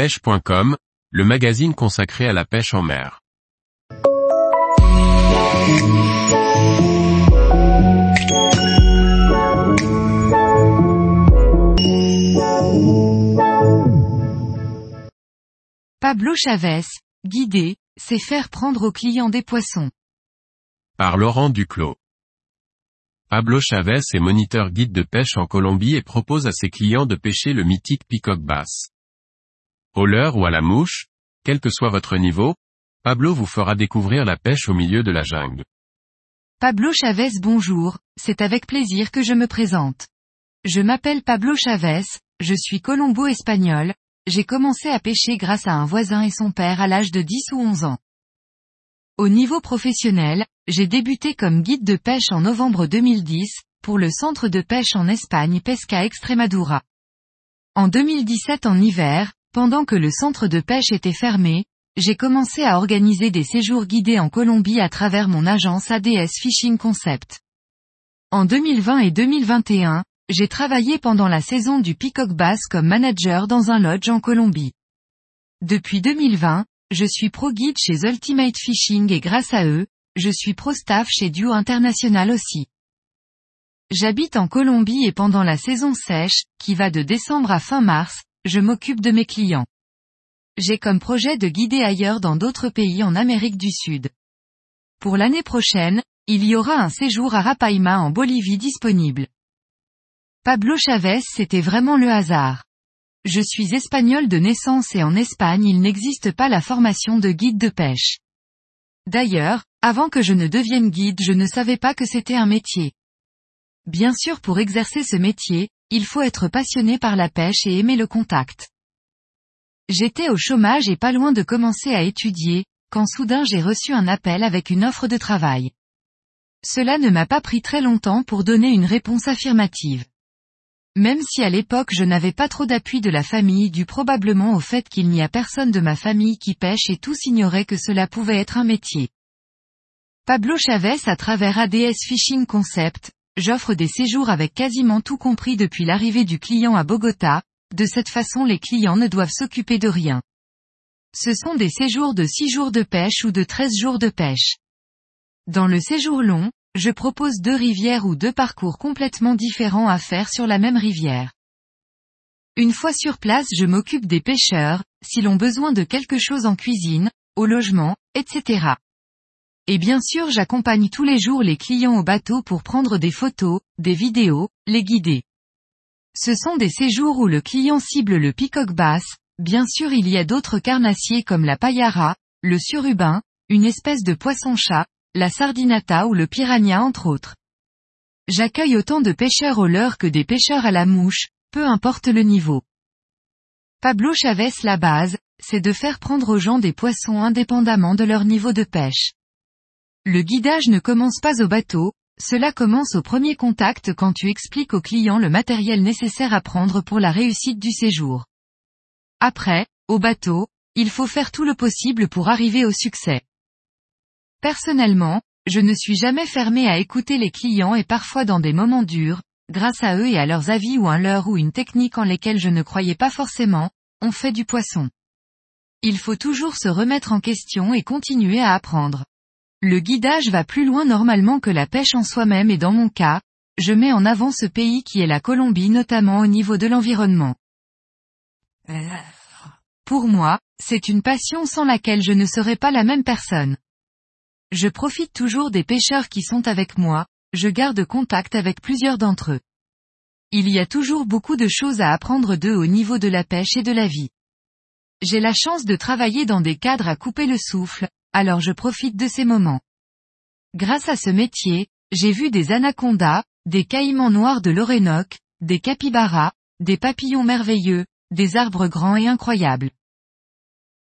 pêche.com, le magazine consacré à la pêche en mer. Pablo Chavez, guider, c'est faire prendre aux clients des poissons. Par Laurent Duclos. Pablo Chavez est moniteur guide de pêche en Colombie et propose à ses clients de pêcher le mythique peacock bass. Au leurre ou à la mouche, quel que soit votre niveau, Pablo vous fera découvrir la pêche au milieu de la jungle. Pablo Chavez bonjour, c'est avec plaisir que je me présente. Je m'appelle Pablo Chavez, je suis colombo-espagnol, j'ai commencé à pêcher grâce à un voisin et son père à l'âge de 10 ou 11 ans. Au niveau professionnel, j'ai débuté comme guide de pêche en novembre 2010, pour le centre de pêche en Espagne Pesca Extremadura. En 2017 en hiver, pendant que le centre de pêche était fermé, j'ai commencé à organiser des séjours guidés en Colombie à travers mon agence ADS Fishing Concept. En 2020 et 2021, j'ai travaillé pendant la saison du Peacock Bass comme manager dans un lodge en Colombie. Depuis 2020, je suis pro guide chez Ultimate Fishing et grâce à eux, je suis pro staff chez Duo International aussi. J'habite en Colombie et pendant la saison sèche, qui va de décembre à fin mars, je m'occupe de mes clients. J'ai comme projet de guider ailleurs dans d'autres pays en Amérique du Sud. Pour l'année prochaine, il y aura un séjour à Rapaima en Bolivie disponible. Pablo Chavez c'était vraiment le hasard. Je suis espagnol de naissance et en Espagne il n'existe pas la formation de guide de pêche. D'ailleurs, avant que je ne devienne guide je ne savais pas que c'était un métier. Bien sûr pour exercer ce métier, il faut être passionné par la pêche et aimer le contact. J'étais au chômage et pas loin de commencer à étudier, quand soudain j'ai reçu un appel avec une offre de travail. Cela ne m'a pas pris très longtemps pour donner une réponse affirmative. Même si à l'époque je n'avais pas trop d'appui de la famille dû probablement au fait qu'il n'y a personne de ma famille qui pêche et tous ignoraient que cela pouvait être un métier. Pablo Chavez à travers ADS Fishing Concept, j'offre des séjours avec quasiment tout compris depuis l'arrivée du client à Bogota, de cette façon les clients ne doivent s'occuper de rien. Ce sont des séjours de 6 jours de pêche ou de 13 jours de pêche. Dans le séjour long, je propose deux rivières ou deux parcours complètement différents à faire sur la même rivière. Une fois sur place je m'occupe des pêcheurs, s'ils ont besoin de quelque chose en cuisine, au logement, etc. Et bien sûr j'accompagne tous les jours les clients au bateau pour prendre des photos, des vidéos, les guider. Ce sont des séjours où le client cible le peacock bass, bien sûr il y a d'autres carnassiers comme la payara, le surubin, une espèce de poisson-chat, la sardinata ou le piranha entre autres. J'accueille autant de pêcheurs au leurre que des pêcheurs à la mouche, peu importe le niveau. Pablo Chavez la base, c'est de faire prendre aux gens des poissons indépendamment de leur niveau de pêche. Le guidage ne commence pas au bateau, cela commence au premier contact quand tu expliques au client le matériel nécessaire à prendre pour la réussite du séjour. Après, au bateau, il faut faire tout le possible pour arriver au succès. Personnellement, je ne suis jamais fermé à écouter les clients et parfois dans des moments durs, grâce à eux et à leurs avis ou un leurre ou une technique en lesquelles je ne croyais pas forcément, on fait du poisson. Il faut toujours se remettre en question et continuer à apprendre. Le guidage va plus loin normalement que la pêche en soi-même et dans mon cas, je mets en avant ce pays qui est la Colombie notamment au niveau de l'environnement. Pour moi, c'est une passion sans laquelle je ne serais pas la même personne. Je profite toujours des pêcheurs qui sont avec moi, je garde contact avec plusieurs d'entre eux. Il y a toujours beaucoup de choses à apprendre d'eux au niveau de la pêche et de la vie. J'ai la chance de travailler dans des cadres à couper le souffle, alors je profite de ces moments. Grâce à ce métier, j'ai vu des anacondas, des caïmans noirs de l'Orénoque, des capybaras, des papillons merveilleux, des arbres grands et incroyables.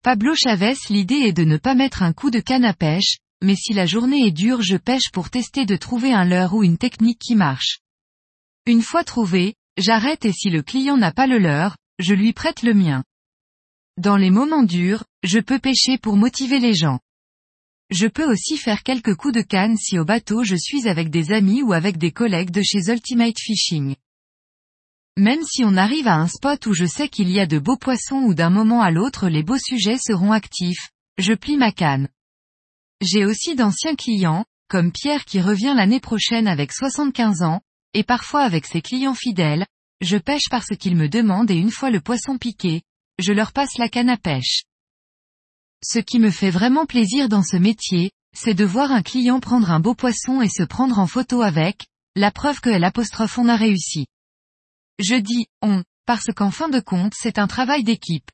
Pablo Chavez l'idée est de ne pas mettre un coup de canne à pêche, mais si la journée est dure je pêche pour tester de trouver un leurre ou une technique qui marche. Une fois trouvé, j'arrête et si le client n'a pas le leurre, je lui prête le mien. Dans les moments durs, je peux pêcher pour motiver les gens. Je peux aussi faire quelques coups de canne si au bateau je suis avec des amis ou avec des collègues de chez Ultimate Fishing. Même si on arrive à un spot où je sais qu'il y a de beaux poissons ou d'un moment à l'autre les beaux sujets seront actifs, je plie ma canne. J'ai aussi d'anciens clients, comme Pierre qui revient l'année prochaine avec 75 ans, et parfois avec ses clients fidèles, je pêche parce qu'ils me demandent et une fois le poisson piqué, je leur passe la canne à pêche. Ce qui me fait vraiment plaisir dans ce métier, c'est de voir un client prendre un beau poisson et se prendre en photo avec, la preuve que l'apostrophe on a réussi. Je dis on, parce qu'en fin de compte c'est un travail d'équipe.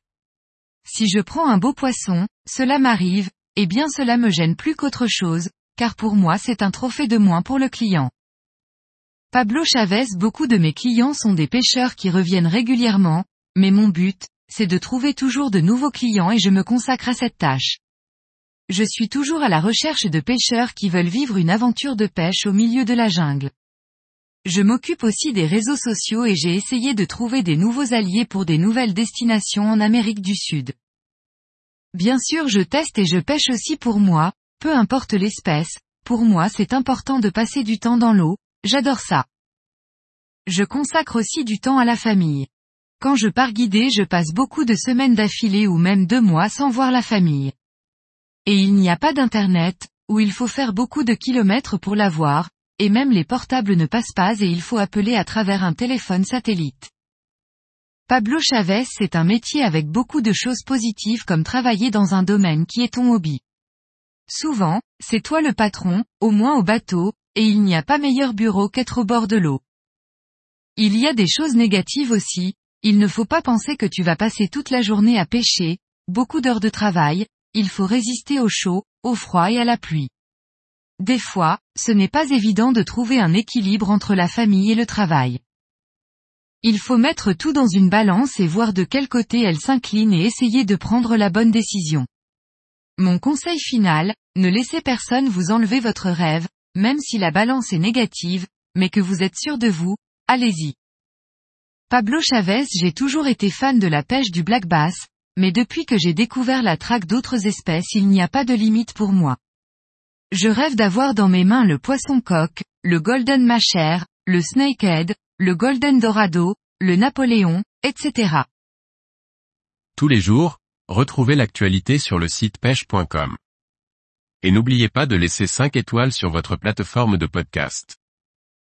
Si je prends un beau poisson, cela m'arrive, et bien cela me gêne plus qu'autre chose, car pour moi c'est un trophée de moins pour le client. Pablo Chavez Beaucoup de mes clients sont des pêcheurs qui reviennent régulièrement, mais mon but, c'est de trouver toujours de nouveaux clients et je me consacre à cette tâche. Je suis toujours à la recherche de pêcheurs qui veulent vivre une aventure de pêche au milieu de la jungle. Je m'occupe aussi des réseaux sociaux et j'ai essayé de trouver des nouveaux alliés pour des nouvelles destinations en Amérique du Sud. Bien sûr je teste et je pêche aussi pour moi, peu importe l'espèce, pour moi c'est important de passer du temps dans l'eau, j'adore ça. Je consacre aussi du temps à la famille. Quand je pars guider je passe beaucoup de semaines d'affilée ou même deux mois sans voir la famille. Et il n'y a pas d'internet, où il faut faire beaucoup de kilomètres pour la voir, et même les portables ne passent pas et il faut appeler à travers un téléphone satellite. Pablo Chavez c'est un métier avec beaucoup de choses positives comme travailler dans un domaine qui est ton hobby. Souvent, c'est toi le patron, au moins au bateau, et il n'y a pas meilleur bureau qu'être au bord de l'eau. Il y a des choses négatives aussi, il ne faut pas penser que tu vas passer toute la journée à pêcher, beaucoup d'heures de travail, il faut résister au chaud, au froid et à la pluie. Des fois, ce n'est pas évident de trouver un équilibre entre la famille et le travail. Il faut mettre tout dans une balance et voir de quel côté elle s'incline et essayer de prendre la bonne décision. Mon conseil final, ne laissez personne vous enlever votre rêve, même si la balance est négative, mais que vous êtes sûr de vous, allez-y. Pablo Chavez J'ai toujours été fan de la pêche du black bass, mais depuis que j'ai découvert la traque d'autres espèces il n'y a pas de limite pour moi. Je rêve d'avoir dans mes mains le poisson coq, le golden macher, le snakehead, le golden dorado, le napoléon, etc. Tous les jours, retrouvez l'actualité sur le site pêche.com. Et n'oubliez pas de laisser 5 étoiles sur votre plateforme de podcast.